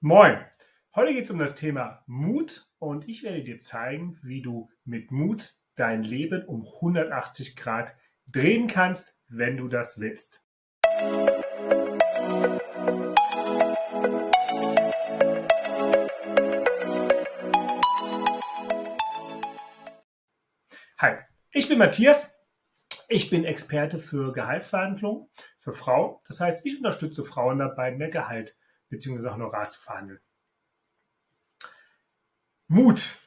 Moin! Heute geht es um das Thema Mut und ich werde dir zeigen, wie du mit Mut dein Leben um 180 Grad drehen kannst, wenn du das willst. Hi, ich bin Matthias. Ich bin Experte für Gehaltsverhandlungen für Frauen. Das heißt, ich unterstütze Frauen dabei, mehr Gehalt bzw. Honorar zu verhandeln. Mut.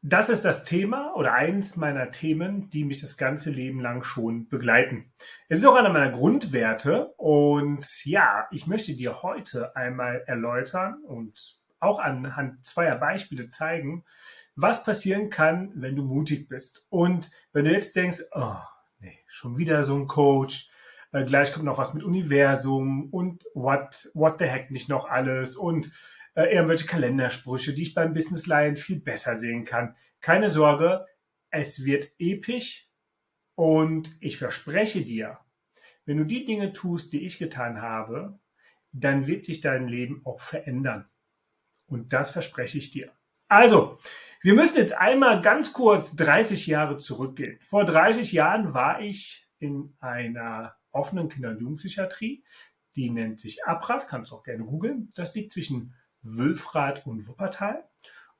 Das ist das Thema oder eins meiner Themen, die mich das ganze Leben lang schon begleiten. Es ist auch einer meiner Grundwerte und ja, ich möchte dir heute einmal erläutern und auch anhand zweier Beispiele zeigen, was passieren kann, wenn du mutig bist. Und wenn du jetzt denkst, oh, nee, schon wieder so ein Coach, äh, gleich kommt noch was mit Universum und what, what the heck nicht noch alles und äh, irgendwelche Kalendersprüche, die ich beim Business Lion viel besser sehen kann. Keine Sorge, es wird episch und ich verspreche dir, wenn du die Dinge tust, die ich getan habe, dann wird sich dein Leben auch verändern. Und das verspreche ich dir. Also, wir müssen jetzt einmal ganz kurz 30 Jahre zurückgehen. Vor 30 Jahren war ich in einer offenen Kinder- und Jugendpsychiatrie. Die nennt sich Abrad, kannst du auch gerne googeln. Das liegt zwischen Wülfrath und Wuppertal.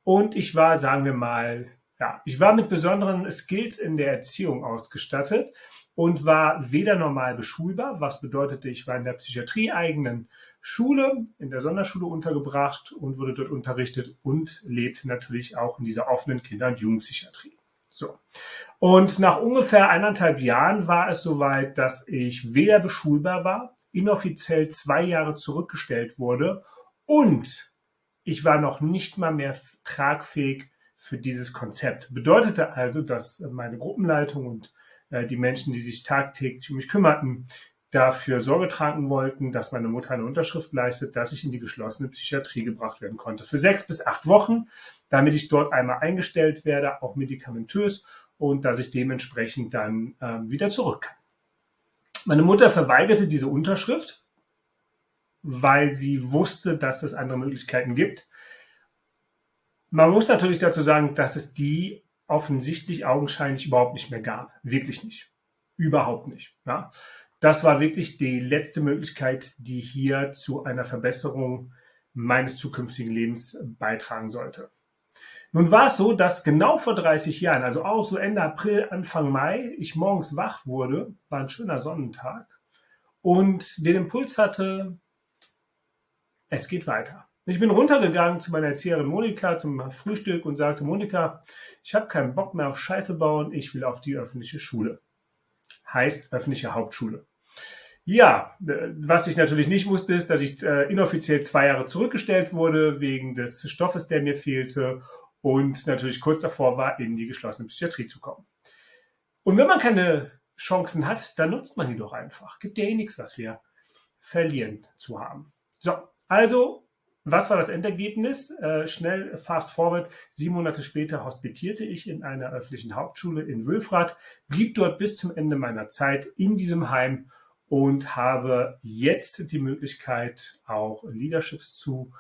Und ich war, sagen wir mal, ja, ich war mit besonderen Skills in der Erziehung ausgestattet und war weder normal beschulbar, was bedeutete, ich war in der psychiatrieeigenen Schule, in der Sonderschule untergebracht und wurde dort unterrichtet und lebte natürlich auch in dieser offenen Kinder- und Jugendpsychiatrie. So. Und nach ungefähr eineinhalb Jahren war es soweit, dass ich weder beschulbar war, inoffiziell zwei Jahre zurückgestellt wurde und ich war noch nicht mal mehr tragfähig für dieses Konzept. Bedeutete also, dass meine Gruppenleitung und äh, die Menschen, die sich tagtäglich um mich kümmerten, dafür Sorge tragen wollten, dass meine Mutter eine Unterschrift leistet, dass ich in die geschlossene Psychiatrie gebracht werden konnte. Für sechs bis acht Wochen, damit ich dort einmal eingestellt werde, auch medikamentös und dass ich dementsprechend dann ähm, wieder zurück kann. Meine Mutter verweigerte diese Unterschrift, weil sie wusste, dass es andere Möglichkeiten gibt. Man muss natürlich dazu sagen, dass es die offensichtlich augenscheinlich überhaupt nicht mehr gab. Wirklich nicht. Überhaupt nicht. Ja. Das war wirklich die letzte Möglichkeit, die hier zu einer Verbesserung meines zukünftigen Lebens beitragen sollte. Nun war es so, dass genau vor 30 Jahren, also auch so Ende April, Anfang Mai, ich morgens wach wurde, war ein schöner Sonnentag und den Impuls hatte, es geht weiter. Ich bin runtergegangen zu meiner Erzieherin Monika zum Frühstück und sagte, Monika, ich habe keinen Bock mehr auf Scheiße bauen, ich will auf die öffentliche Schule. Heißt öffentliche Hauptschule. Ja, was ich natürlich nicht wusste, ist, dass ich äh, inoffiziell zwei Jahre zurückgestellt wurde wegen des Stoffes, der mir fehlte und natürlich kurz davor war, in die geschlossene Psychiatrie zu kommen. Und wenn man keine Chancen hat, dann nutzt man die doch einfach. Gibt ja eh nichts, was wir verlieren zu haben. So, also was war das Endergebnis? Äh, schnell, fast forward. Sieben Monate später hospitierte ich in einer öffentlichen Hauptschule in Wülfrath, blieb dort bis zum Ende meiner Zeit in diesem Heim und habe jetzt die Möglichkeit, auch Leaderships zu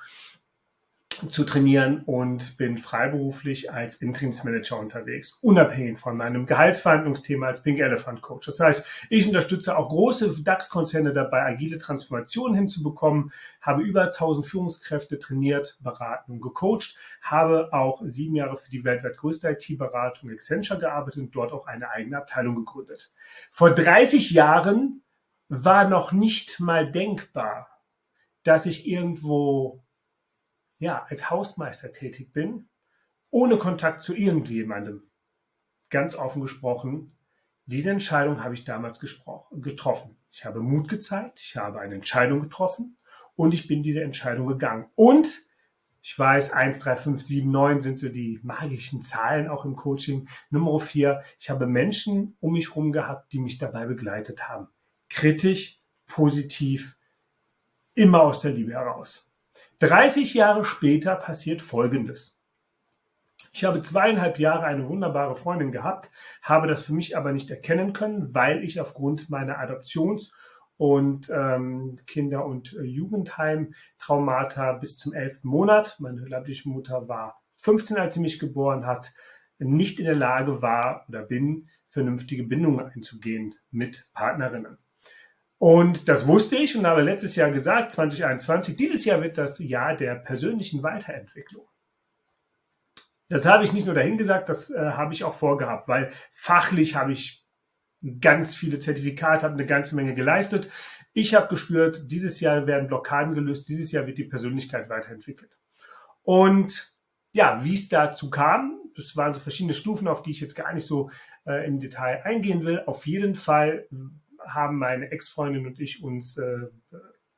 zu trainieren und bin freiberuflich als Interimsmanager unterwegs, unabhängig von meinem Gehaltsverhandlungsthema als Pink Elephant Coach. Das heißt, ich unterstütze auch große DAX-Konzerne dabei, agile Transformationen hinzubekommen, habe über 1000 Führungskräfte trainiert, beraten und gecoacht, habe auch sieben Jahre für die weltweit größte IT-Beratung Accenture gearbeitet und dort auch eine eigene Abteilung gegründet. Vor 30 Jahren war noch nicht mal denkbar, dass ich irgendwo ja, als Hausmeister tätig bin, ohne Kontakt zu irgendjemandem. Ganz offen gesprochen, diese Entscheidung habe ich damals getroffen. Ich habe Mut gezeigt, ich habe eine Entscheidung getroffen und ich bin diese Entscheidung gegangen. Und ich weiß, 1, 3, 5, 7, 9 sind so die magischen Zahlen auch im Coaching. Nummer 4, ich habe Menschen um mich herum gehabt, die mich dabei begleitet haben. Kritisch, positiv, immer aus der Liebe heraus. 30 Jahre später passiert Folgendes. Ich habe zweieinhalb Jahre eine wunderbare Freundin gehabt, habe das für mich aber nicht erkennen können, weil ich aufgrund meiner Adoptions- und ähm, Kinder- und äh, Jugendheim-Traumata bis zum elften Monat. Meine leibliche Mutter war 15, als sie mich geboren hat, nicht in der Lage war oder bin, vernünftige Bindungen einzugehen mit Partnerinnen. Und das wusste ich und habe letztes Jahr gesagt, 2021, dieses Jahr wird das Jahr der persönlichen Weiterentwicklung. Das habe ich nicht nur dahin gesagt, das äh, habe ich auch vorgehabt, weil fachlich habe ich ganz viele Zertifikate, habe eine ganze Menge geleistet. Ich habe gespürt, dieses Jahr werden Blockaden gelöst, dieses Jahr wird die Persönlichkeit weiterentwickelt. Und ja, wie es dazu kam, das waren so verschiedene Stufen, auf die ich jetzt gar nicht so äh, im Detail eingehen will. Auf jeden Fall haben meine Ex-Freundin und ich uns äh,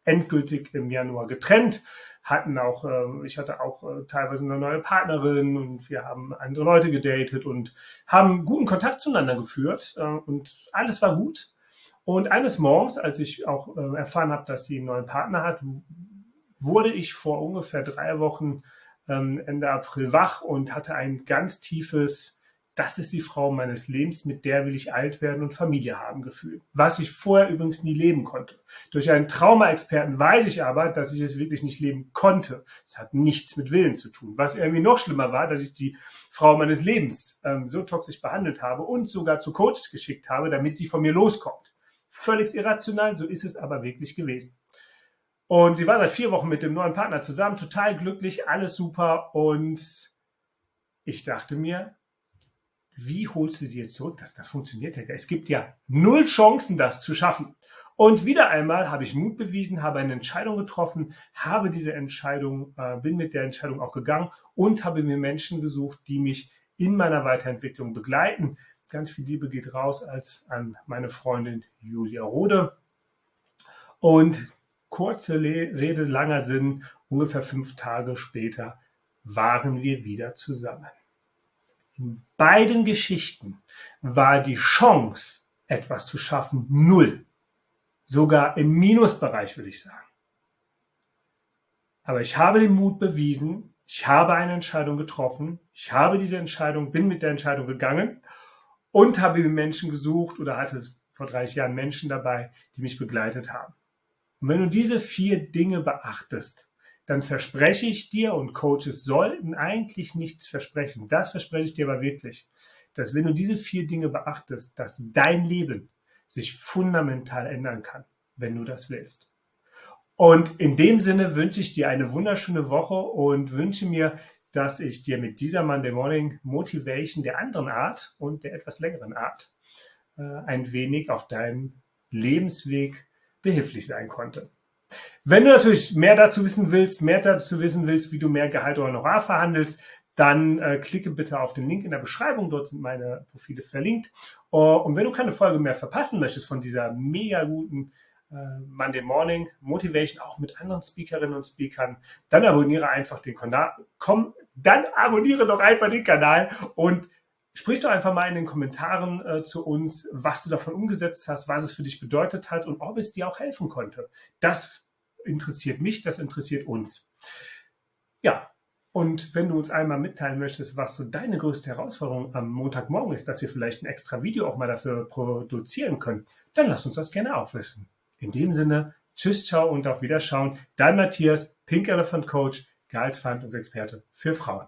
endgültig im Januar getrennt hatten auch, äh, ich hatte auch äh, teilweise eine neue Partnerin und wir haben andere Leute gedatet und haben guten Kontakt zueinander geführt äh, und alles war gut. Und eines Morgens, als ich auch äh, erfahren habe, dass sie einen neuen Partner hat, wurde ich vor ungefähr drei Wochen ähm, Ende April wach und hatte ein ganz tiefes das ist die Frau meines Lebens, mit der will ich alt werden und Familie haben gefühlt. Was ich vorher übrigens nie leben konnte. Durch einen Trauma-Experten weiß ich aber, dass ich es wirklich nicht leben konnte. Es hat nichts mit Willen zu tun. Was irgendwie noch schlimmer war, dass ich die Frau meines Lebens ähm, so toxisch behandelt habe und sogar zu Coaches geschickt habe, damit sie von mir loskommt. Völlig irrational, so ist es aber wirklich gewesen. Und sie war seit vier Wochen mit dem neuen Partner zusammen, total glücklich, alles super und ich dachte mir, wie holst du sie jetzt zurück? Das, das funktioniert ja. Es gibt ja null Chancen, das zu schaffen. Und wieder einmal habe ich Mut bewiesen, habe eine Entscheidung getroffen, habe diese Entscheidung, äh, bin mit der Entscheidung auch gegangen und habe mir Menschen gesucht, die mich in meiner Weiterentwicklung begleiten. Ganz viel Liebe geht raus als an meine Freundin Julia Rode. Und kurze Rede, langer Sinn, ungefähr fünf Tage später waren wir wieder zusammen. Beiden Geschichten war die Chance, etwas zu schaffen, null. Sogar im Minusbereich, würde ich sagen. Aber ich habe den Mut bewiesen, ich habe eine Entscheidung getroffen, ich habe diese Entscheidung, bin mit der Entscheidung gegangen und habe mir Menschen gesucht oder hatte vor 30 Jahren Menschen dabei, die mich begleitet haben. Und wenn du diese vier Dinge beachtest, dann verspreche ich dir, und Coaches sollten eigentlich nichts versprechen, das verspreche ich dir aber wirklich, dass wenn du diese vier Dinge beachtest, dass dein Leben sich fundamental ändern kann, wenn du das willst. Und in dem Sinne wünsche ich dir eine wunderschöne Woche und wünsche mir, dass ich dir mit dieser Monday Morning Motivation der anderen Art und der etwas längeren Art äh, ein wenig auf deinem Lebensweg behilflich sein konnte. Wenn du natürlich mehr dazu wissen willst, mehr dazu wissen willst, wie du mehr Gehalt oder Honorar verhandelst, dann äh, klicke bitte auf den Link in der Beschreibung. Dort sind meine Profile verlinkt. Uh, und wenn du keine Folge mehr verpassen möchtest von dieser mega guten äh, Monday Morning Motivation, auch mit anderen Speakerinnen und Speakern, dann abonniere einfach den Kanal. Komm, dann abonniere doch einfach den Kanal und sprich doch einfach mal in den Kommentaren äh, zu uns, was du davon umgesetzt hast, was es für dich bedeutet hat und ob es dir auch helfen konnte. Das interessiert mich, das interessiert uns. Ja, und wenn du uns einmal mitteilen möchtest, was so deine größte Herausforderung am Montagmorgen ist, dass wir vielleicht ein extra Video auch mal dafür produzieren können, dann lass uns das gerne auch wissen. In dem Sinne, tschüss, ciao und auf Wiederschauen. Dein Matthias, Pink Elephant Coach, Gehaltsverhandlungsexperte für Frauen.